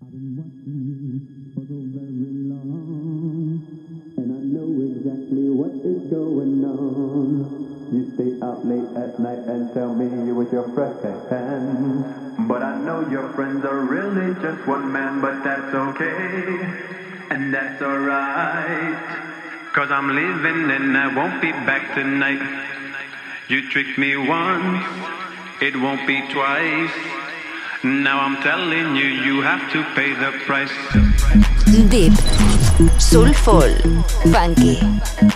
I've been watching you for so very long, and I know exactly what is going on. You stay out late at night and tell me you're with your friends. But I know your friends are really just one man, but that's okay, and that's alright. Cause I'm leaving and I won't be back tonight. You tricked me once, it won't be twice. Now I'm telling you, you have to pay the price. Deep, soulful, funky,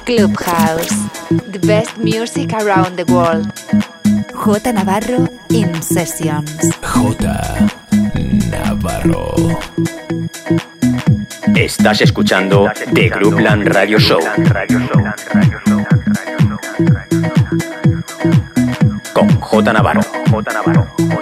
clubhouse, the best music around the world. J Navarro in sessions. J Navarro. Estás escuchando The Groupland Radio Show. Con J Navarro. J Navarro.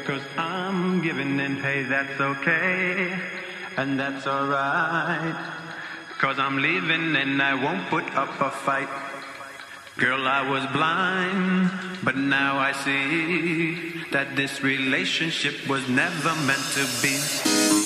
Cause I'm giving in. Hey, that's okay. And that's alright. Cause I'm leaving and I won't put up a fight. Girl, I was blind, but now I see that this relationship was never meant to be.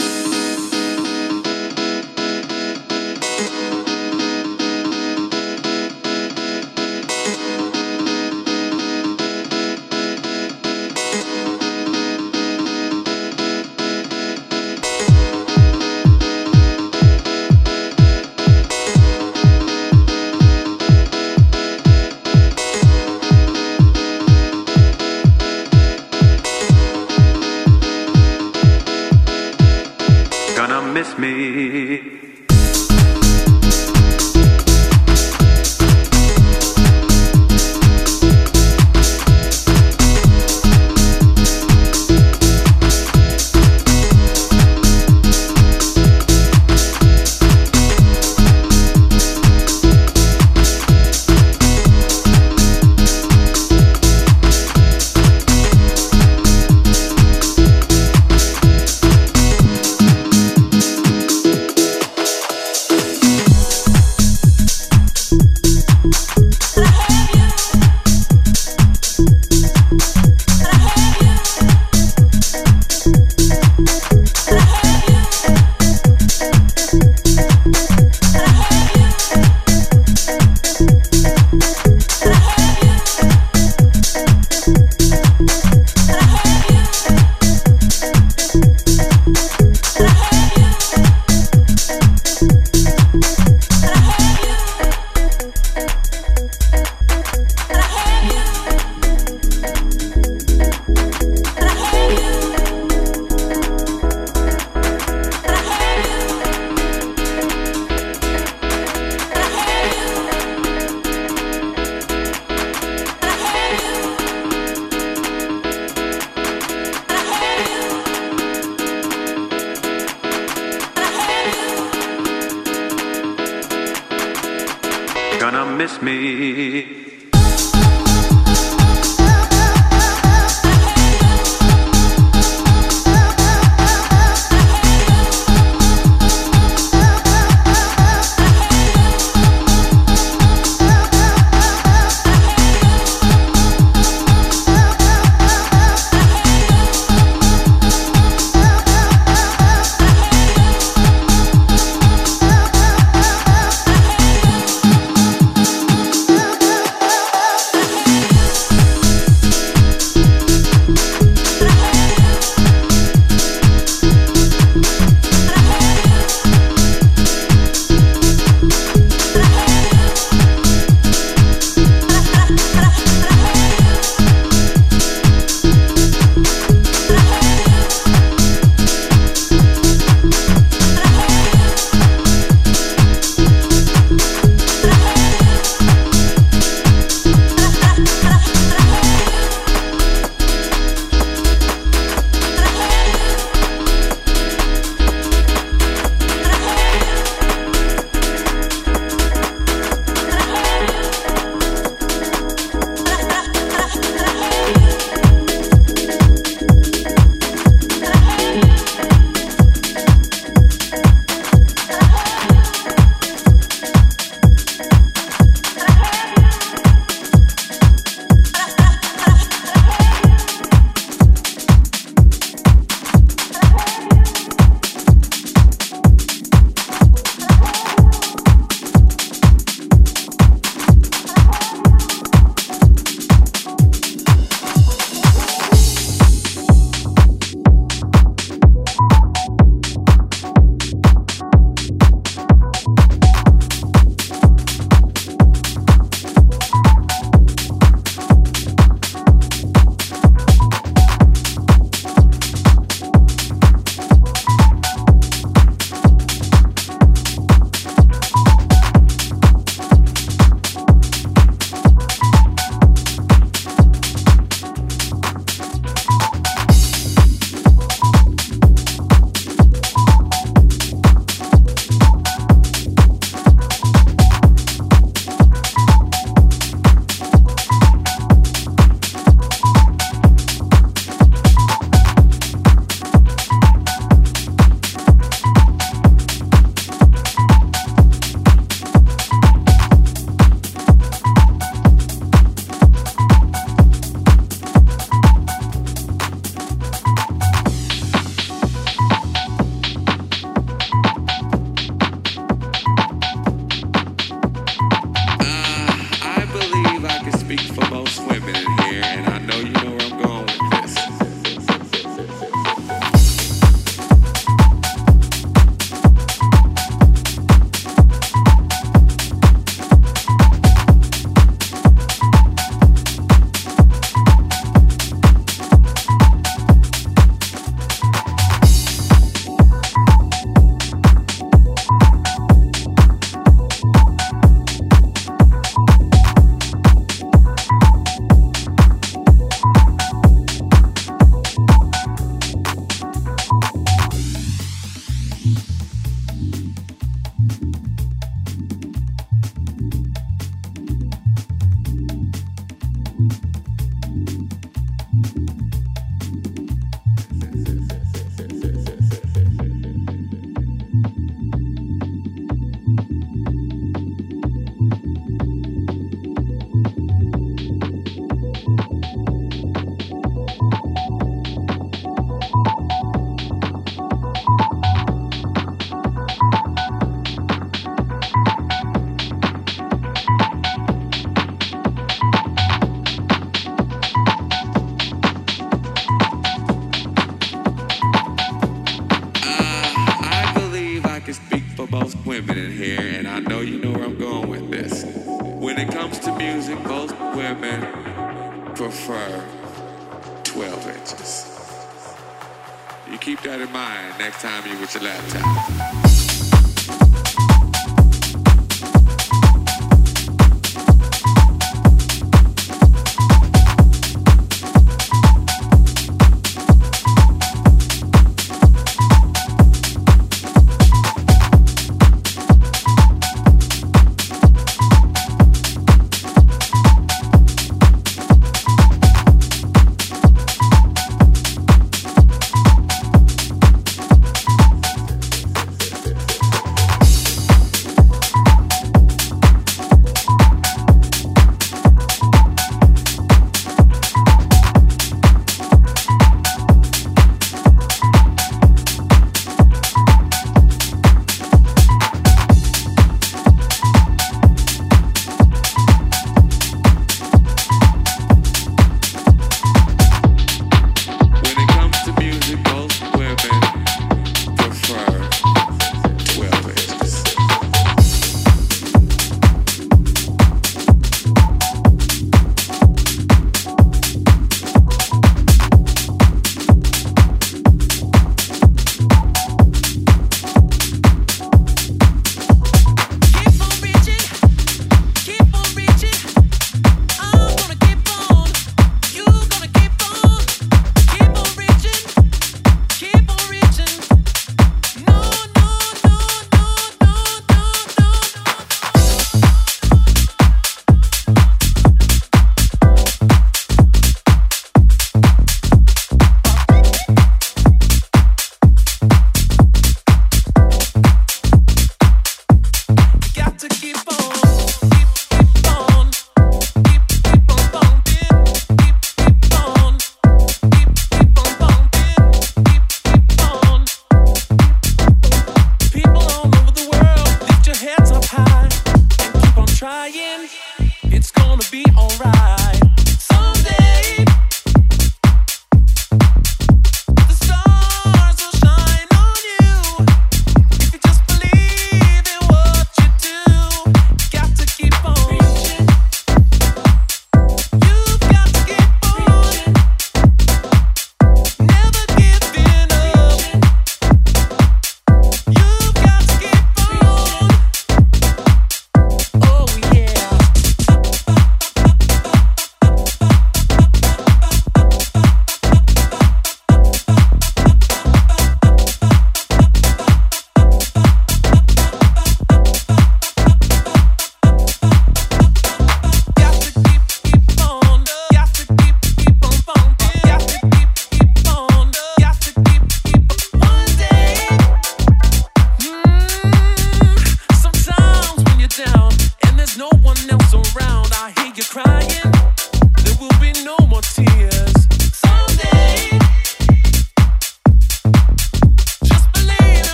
speak for most women in here, and I know you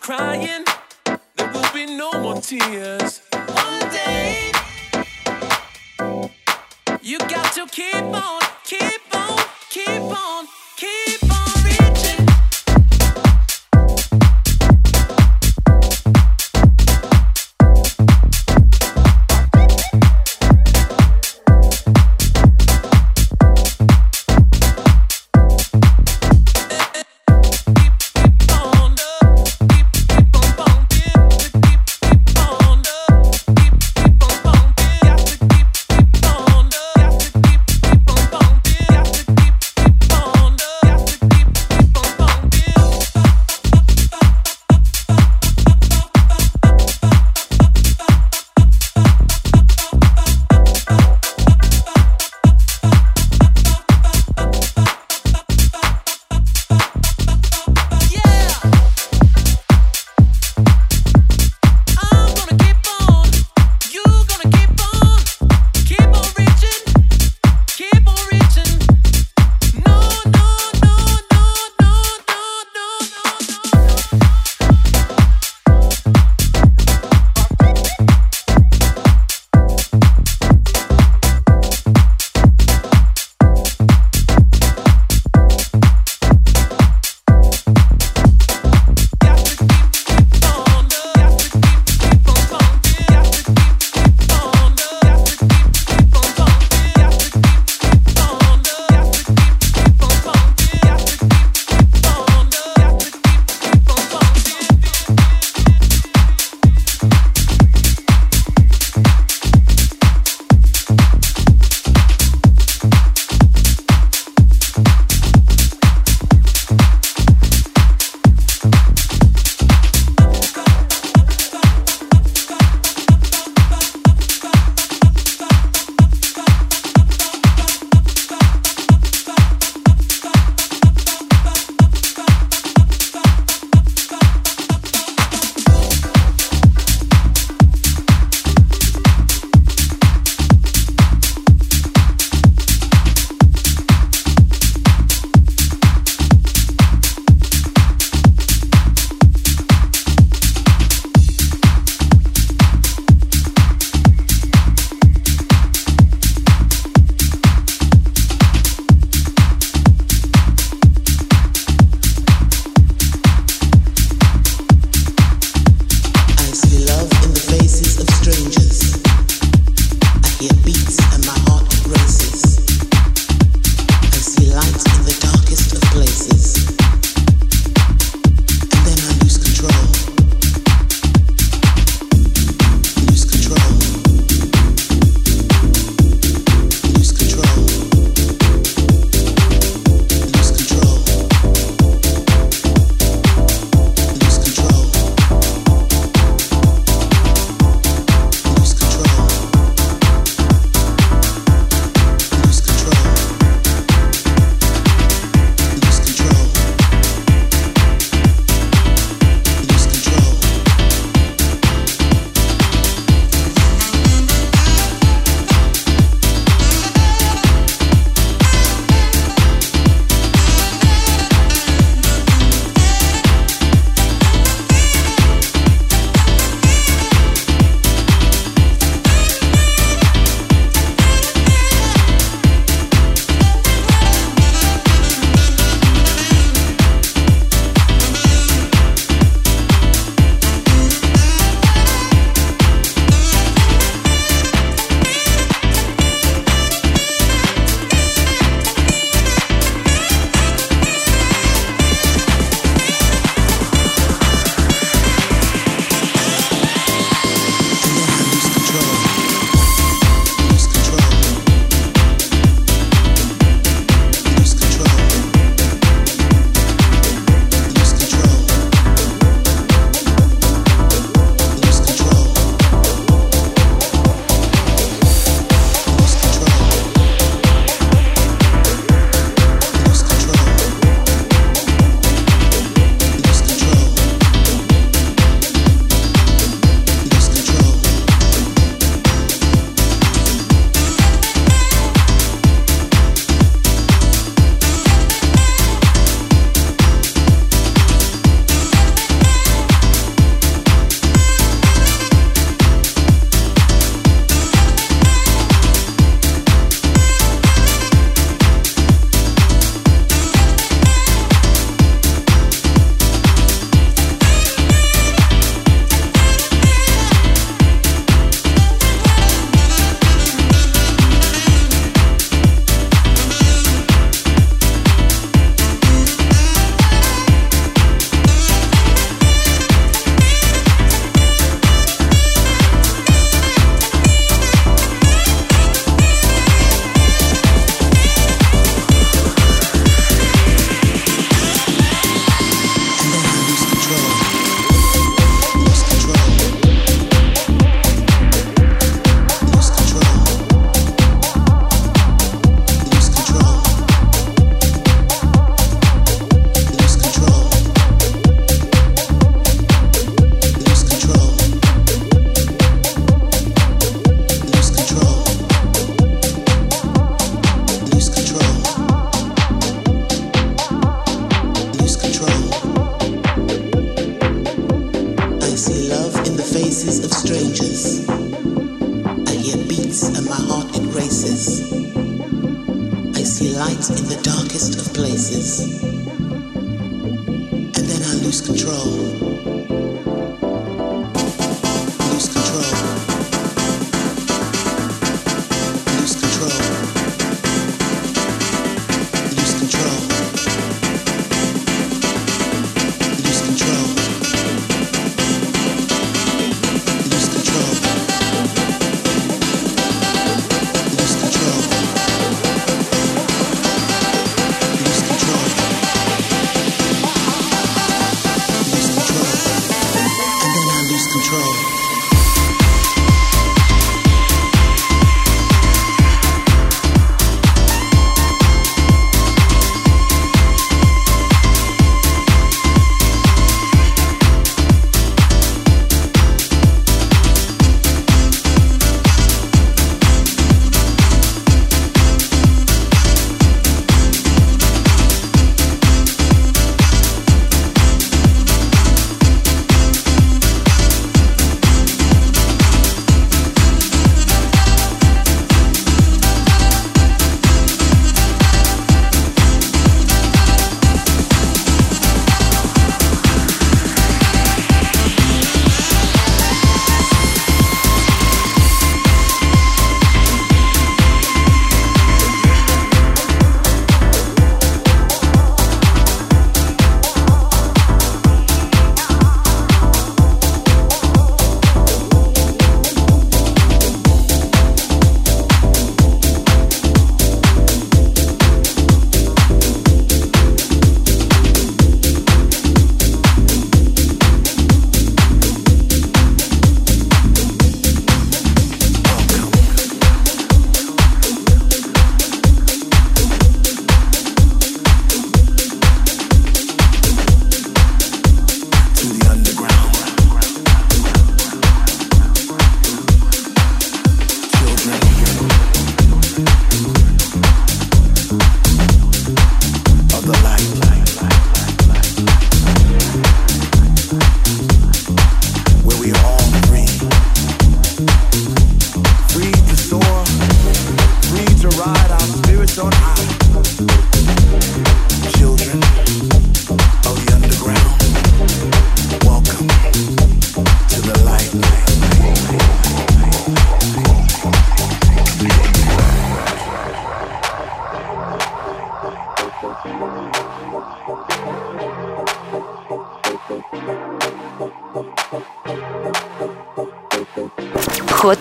crying, there will be no more tears.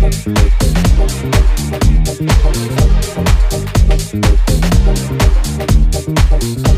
Thank you.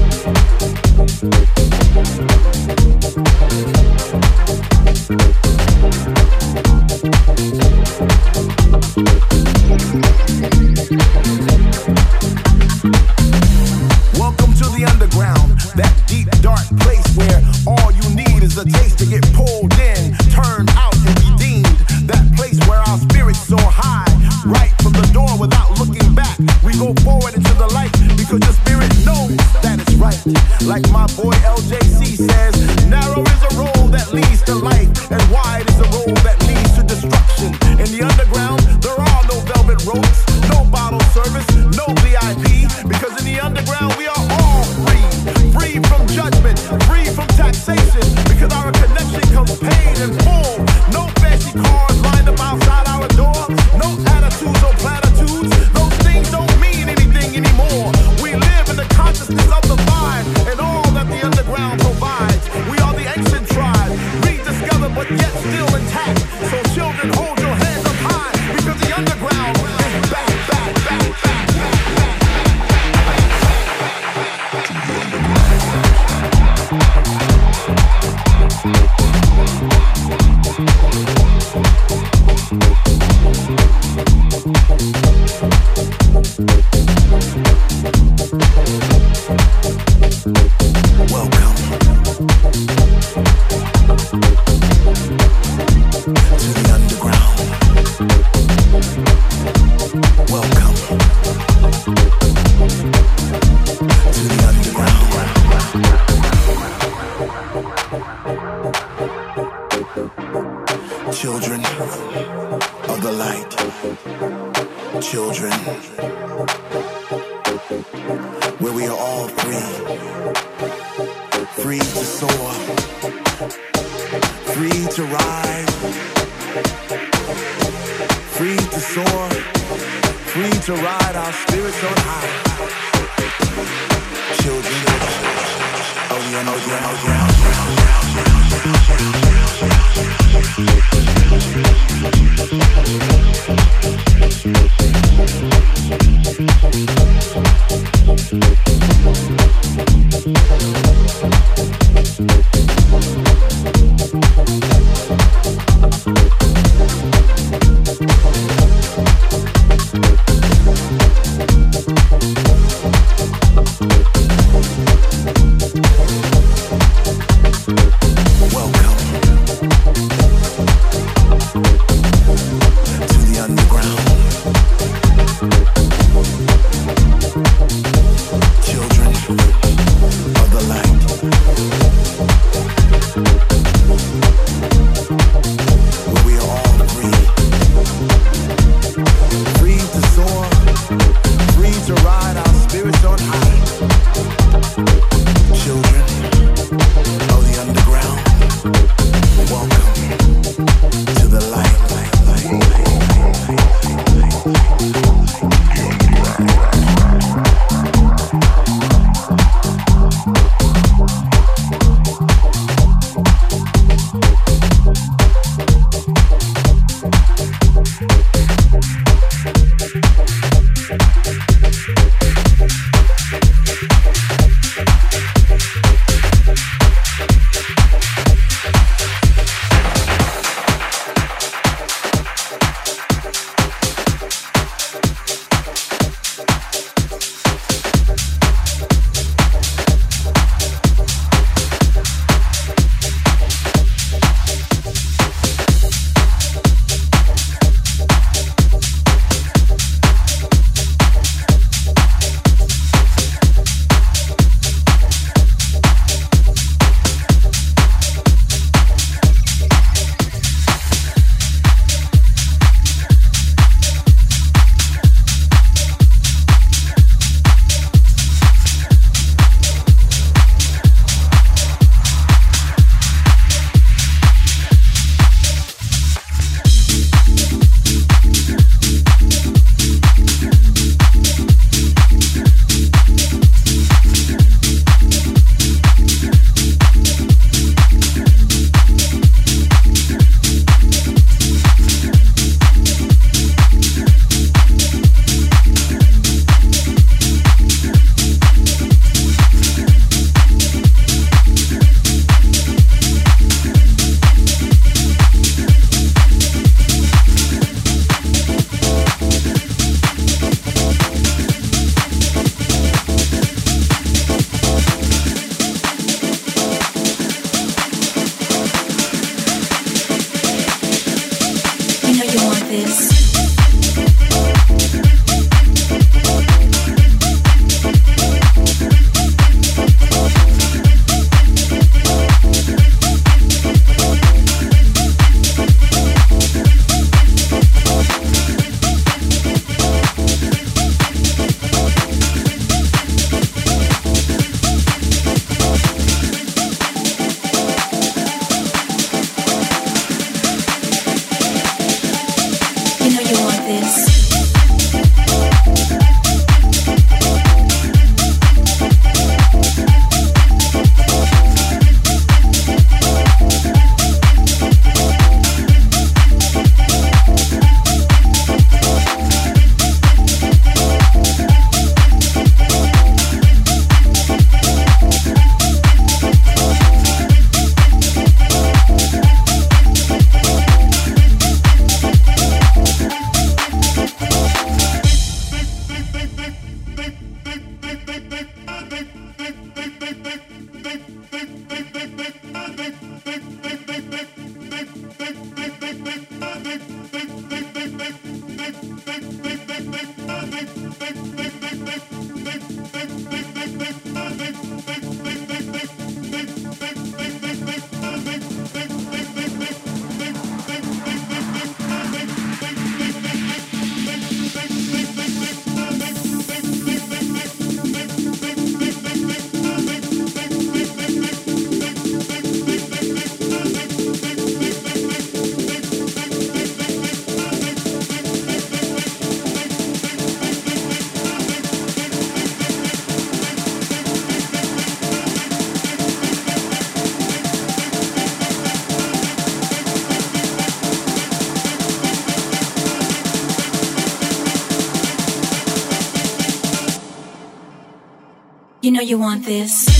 Know you want this.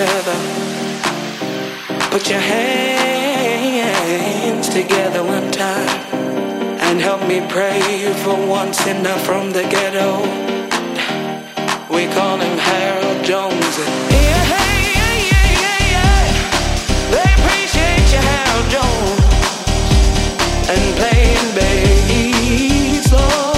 other. Put your hands together one time and help me pray for one sinner from the ghetto. We call him Harold Jones. Yeah, yeah, yeah, yeah, yeah. They appreciate you, Harold Jones, and playing bass, Lord.